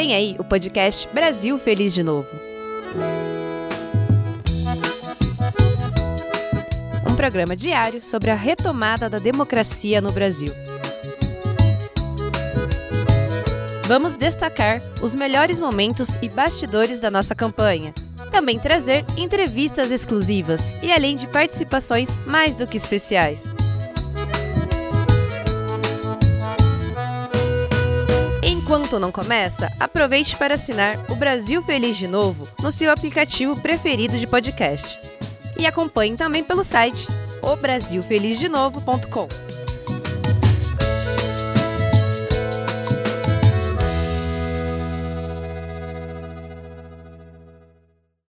Vem aí o podcast Brasil Feliz de Novo. Um programa diário sobre a retomada da democracia no Brasil. Vamos destacar os melhores momentos e bastidores da nossa campanha. Também trazer entrevistas exclusivas e além de participações mais do que especiais. Enquanto não começa, aproveite para assinar o Brasil Feliz de Novo no seu aplicativo preferido de podcast. E acompanhe também pelo site obrasilfelizde novo.com.